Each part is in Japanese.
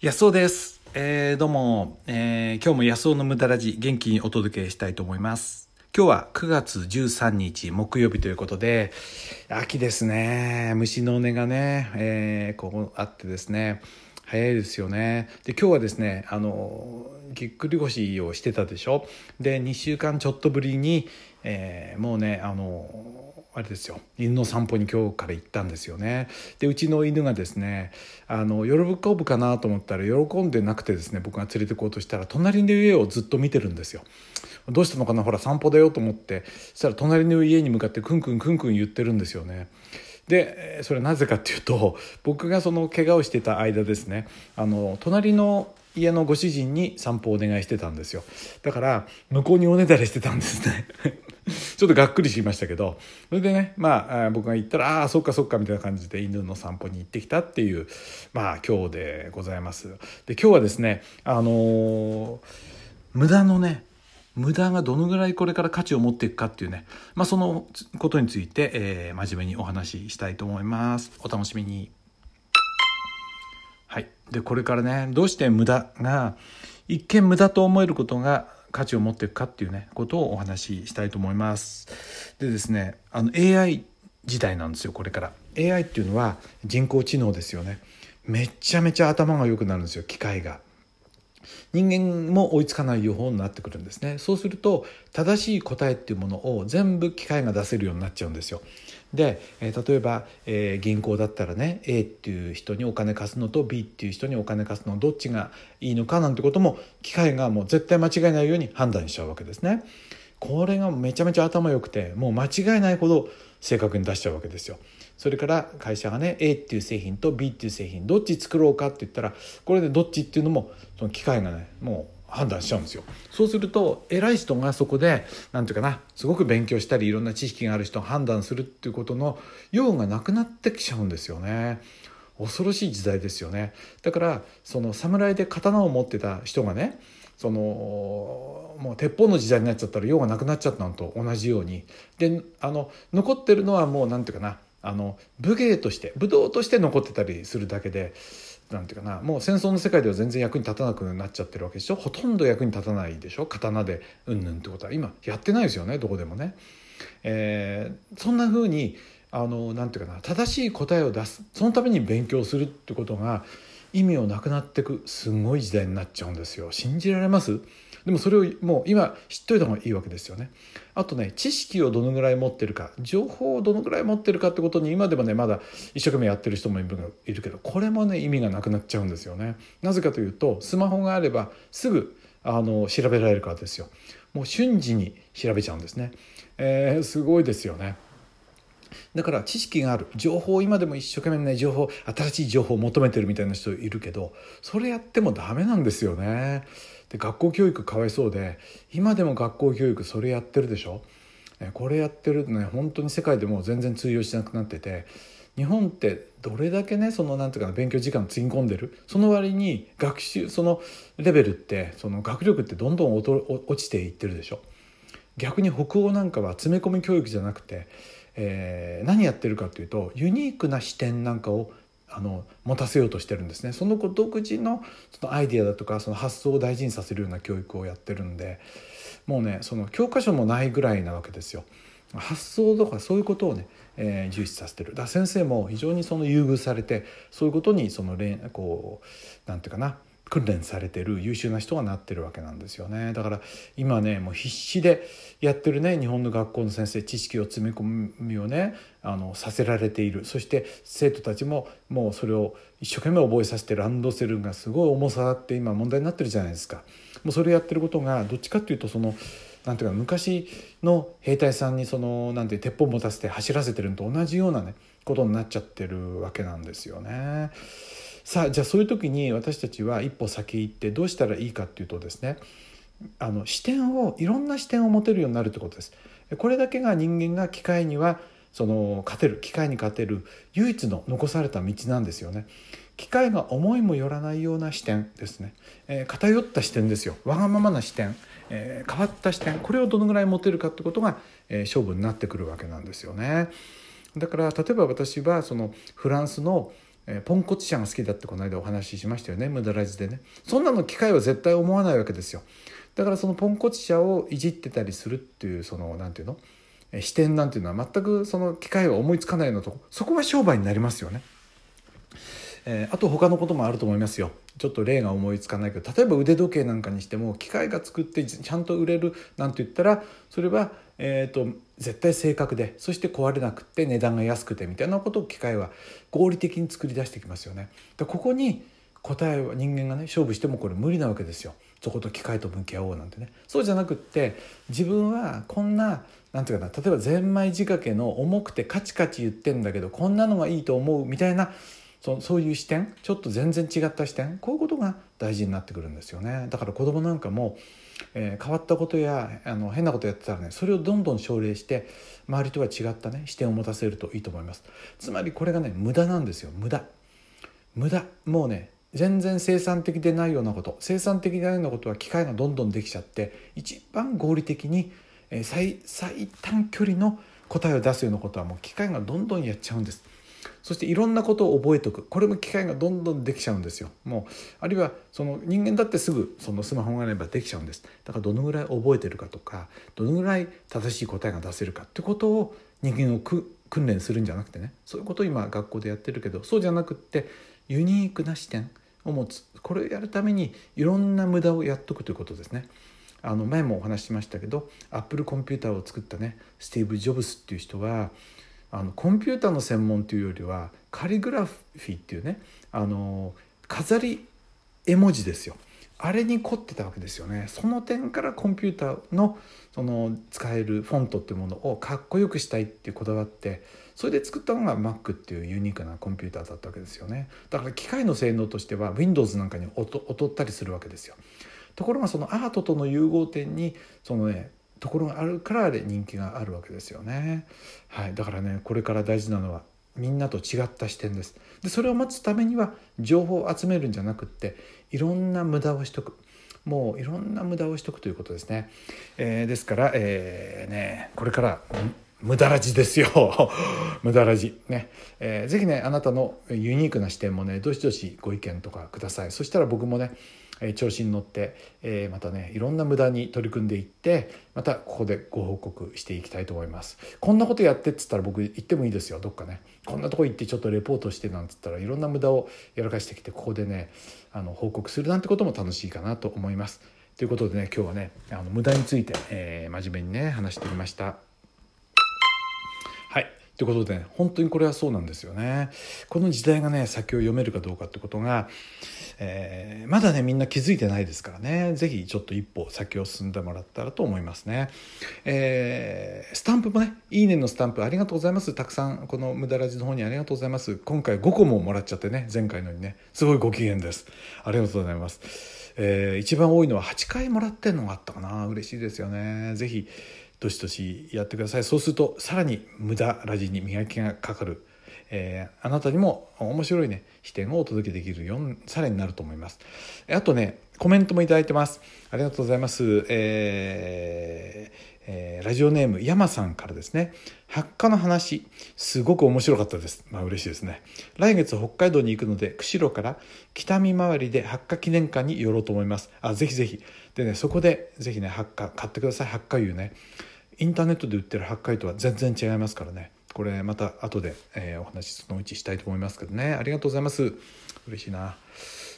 安尾です。えー、どうも、えー、今日も安尾の無駄ラジ元気にお届けしたいと思います。今日は9月13日木曜日ということで、秋ですね。虫の音がね、えー、ここあってですね、早いですよね。で、今日はですね、あの、ぎっくり腰をしてたでしょ。で、2週間ちょっとぶりに、えー、もうね、あの、あれですよ。犬の散歩に今日から行ったんですよね。でうちの犬がですねあの喜ぶかなと思ったら喜んでなくてですね僕が連れて行こうとしたら隣の家をずっと見てるんですよ。どうしたのかな？ほら散歩だよと思って。そしたら隣の家に向かってクンクンクンクン言ってるんですよね。でそれはなぜかっていうと僕がその怪我をしてた間ですねあの隣の家のご主人に散歩をお願いしてたんですよ。だから向こうにおねだりしてたんですね。ちょっとがっくりしましたけどそれでねまあ僕が言ったら「ああそっかそっか」みたいな感じで犬の散歩に行ってきたっていうまあ今日でございます。で今日はですねあのー、無駄のね無駄がどのぐらいこれから価値を持っていくかっていうね、まあ、そのことについて、えー、真面目にお話ししたいと思います。お楽しみに。はい。でこれからねどうして無駄が一見無駄と思えることが価値を持っていくかっていうねことをお話ししたいと思います。でですねあの AI 時代なんですよこれから。AI っていうのは人工知能ですよね。めちゃめちゃ頭が良くなるんですよ機械が。人間も追いつかない予報になってくるんですね。そうすると正しい答えっていうものを全部機械が出せるようになっちゃうんですよ。で、えー、例えば、えー、銀行だったらね A っていう人にお金貸すのと B っていう人にお金貸すのどっちがいいのかなんてことも機械がもう絶対間違えないように判断しちゃうわけですね。これがめちゃめちゃ頭良くてもう間違えないほど正確に出しちゃうわけですよ。それから会社がね A っていう製品と B っていう製品どっち作ろうかって言ったらこれでどっちっていうのもその機械がねもう判断しちゃうんですよ。そうすると偉い人がそこで何て言うかなすごく勉強したりいろんな知識がある人が判断するっていうことの用がなくなってきちゃうんですよね。恐ろしい時代ですよね。だからその侍で刀を持ってた人がねそのもう鉄砲の時代になっちゃったら用がなくなっちゃったのと同じように。であの残ってるのはもう何て言うかなあの武芸として武道として残ってたりするだけでなんていうかなもう戦争の世界では全然役に立たなくなっちゃってるわけでしょ？ほとんど役に立たないでしょ？刀でうんぬんってことは。今やってないですよね？どこでもね。えー、そんな風にあのなんていうかな正しい答えを出すそのために勉強するってことが意味をなくなってくすごい時代になっちゃうんですよ信じられます？でもそれをもう今知っといた方がいいわけですよね。あとね知識をどのぐらい持ってるか情報をどのぐらい持ってるかってことに今でもねまだ一生懸命やってる人もいるけどこれもね意味がなくなっちゃうんですよね。なぜかというとスマホがあればすぐあの調べられるからですよ。もう瞬時に調べちゃうんですね。えー、すごいですよね。だから知識がある。情報今でも一生懸命ね情報新しい情報を求めてるみたいな人いるけどそれやってもダメなんですよね。で学校教育かわいそうで今でも学校教育それやってるでしょ？これやってるとね本当に世界でも全然通用しなくなってて日本ってどれだけねそのなんていうかな勉強時間つぎ込んでる？その割に学習そのレベルってその学力ってどんどん落ちていってるでしょ？逆に北欧なんかは詰め込み教育じゃなくて、えー、何やってるかっていうとユニークな視点なんかをあの持たせようとしてるんですねその子独自のそのアイディアだとかその発想を大事にさせるような教育をやってるんでもうねその教科書もないぐらいなわけですよ。発想とかそういうことをね、えー、重視させてるだ先生も非常にその優遇されてそういうことにそのこうなんていうかな訓練されてる優秀な人がなってるわけなんですよねだから今ねもう必死でやってるね日本の学校の先生知識を詰め込みをねあのさせられているそして生徒たちももうそれを一生懸命覚えさせてランドセルがすごい重さって今問題になってるじゃないですか。もうそれやってることがどっちかっていうとそのなんていうか昔の兵隊さんにそのなんて鉄砲持たせて走らせてるのと同じようなねことになっちゃってるわけなんですよね。さあじゃあそういう時に私たちは一歩先行ってどうしたらいいかっていうとですねあの視点をいろんな視点を持てるようになるってことです。これだけが人間が機械にはその勝てる機械に勝てる唯一の残された道なんですよね。機械が思いもよらないような視点ですね、えー、偏った視点ですよわがままな視点、えー、変わった視点これをどのぐらい持てるかってことが、えー、勝負になってくるわけなんですよね。だから例えば私はそのフランスのえ、ポンコツ社が好きだってこの間お話ししましたよね。無駄ラジでね。そんなの機会は絶対思わないわけですよ。だからそのポンコツ車をいじってたりするっていうその何て言うの？視点なんていうのは全くその機会は思いつかないのとそこは商売になりますよね。えー、あと他のこともあると思いますよちょっと例が思いつかないけど例えば腕時計なんかにしても機械が作ってちゃんと売れるなんて言ったらそれは、えーと、絶対正確でそして壊れなくて値段が安くてみたいなことを機械は合理的に作り出してきますよね。でここに答えは人間がね勝負してもこれ無理なわけですよ。そこと機械と向き合おうなんてねそうじゃなくって自分はこんななんていうかな例えばゼンマイ仕掛けの重くてカチカチ言ってんだけどこんなのがいいと思うみたいなそそういう視点ちょっと全然違った視点こういうことが大事になってくるんですよね。だから子供なんかも、えー、変わったことやあの変なことやってたらねそれをどんどん奨励して周りとは違ったね視点を持たせるといいと思います。つまりこれがね無駄なんですよ。無駄。無駄。もうね全然生産的でないようなこと生産的でないようなことは機械がどんどんできちゃって一番合理的に最最短距離の答えを出すようなことはもう機械がどんどんやっちゃうんです。そしていろんなことを覚えておく。これも機械がどんどんできちゃうんですよ。もうあるいはその人間だってすぐそのスマホがあればできちゃうんです。だからどのぐらい覚えてるかとかどのぐらい正しい答えが出せるかってことを人間を訓練するんじゃなくてね。そういうことを今学校でやってるけどそうじゃなくってユニークな視点を持つ。これをやるためにいろんな無駄をやっとくということですね。あの前もお話ししましたけどアップルコンピューターを作ったねスティーブ・ジョブスっていう人はあのコンピューターの専門というよりはカリグラフィーっていうねあの飾り絵文字ですよ。あれに凝ってたわけですよね。その点からコンピューターのその使えるフォントっていうものをかっこよくしたいってこだわってそれで作ったのが Mac っていうユニークなコンピューターだったわけですよね。だから機械の性能としては Windows なんかに劣ったりするわけですよ。ところがそのアートとの融合点にそのねところがあるから人気があるわけですよね。はい、だからねこれから大事なのはみんなと違った視点です。でそれを待つためには情報を集めるんじゃなくっていろんな無駄をしとく。もういろんな無駄をしとくということですね。えー、ですから、えー、ね、これから無駄ラジですよ。無駄ラジね、えー、ぜひねあなたのユニークな視点もねどしどしご意見とかください。そしたら僕もねえ調子に乗って、えまたねいろんな無駄に取り組んでいってまたここでご報告していきたいと思います。こんなことやってっつったら僕行ってもいいですよ。どっかね。こんなとこ行ってちょっとレポートしてなんつったらいろんな無駄をやらかしてきてここでねあの報告するなんてことも楽しいかなと思います。ということでね今日はねあの無駄について、え、真面目にね話してみました。ということで、ね、本当にこれはそうなんですよね。この時代がね、先を読めるかどうかってことが、えー、まだね、みんな気づいてないですからね、是非ちょっと一歩先を進んでもらったらと思いますね。えー、スタンプもね、いいねのスタンプありがとうございます。たくさん、この無駄ラジの方にありがとうございます。今回5個ももらっちゃってね、前回のにね、すごいご機嫌です。ありがとうございます。えー、一番多いのは8回もらってんのがあったかな。嬉しいですよね。是非どしどしやってください。そうするとさらに無駄ラジに磨きがかかる、えー、あなたにも面白いね視点をお届けできるようさらになると思います。あとねコメントもいただいてます。ありがとうございます。えーえー、ラジオネーム山さんからですね。発火の話すごく面白かったです。まあ嬉しいですね。来月北海道に行くので釧路から北見回りで発火記念館に寄ろうと思います。あぜひぜひ。でねそこでぜひね発火買ってください。発火油ね。インターネットで売ってる発火油とは全然違いますからね。これまた後で、えー、お話そのうちしたいと思いますけどね。ありがとうございます。嬉しいな。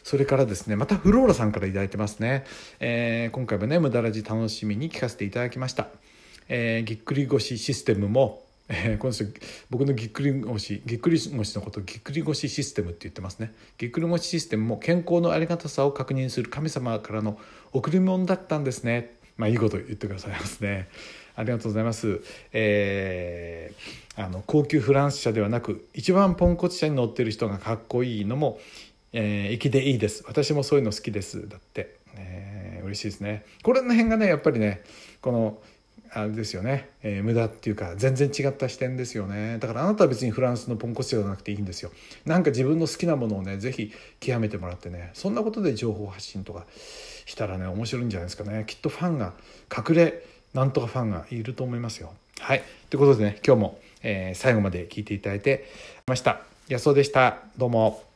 それからですねまたフローラさんから頂いてますね、えー、今回もね無駄ラジ楽しみに聞かせていただきました、えー、ぎっくり腰システムもえー、この人僕のぎっくり腰ぎっくり腰のことをぎっくり腰システムって言ってますね。ぎっくり腰システムも健康のありがたさを確認する神様からの贈り物だったんですね。まあいいこと言ってくださいますね。ありがとうございます、えー、あの高級フランス車ではなく一番ポンコツ車に乗ってる人がかっこいいのもえー、粋でいいです。私もそういうの好きです。だって、えー、嬉しいですね。これの辺がねやっぱりねこのあれですよね、えー、無駄っていうか全然違った視点ですよね。だからあなたは別にフランスのポンコツじゃなくていいんですよ。なんか自分の好きなものをね是非極めてもらってね。そんなことで情報発信とかしたらね面白いんじゃないですかね。きっとファンが隠れなんとかファンがいると思いますよ。はい。ということでね今日も、えー、最後まで聞いていただいてました。安尾でした。どうも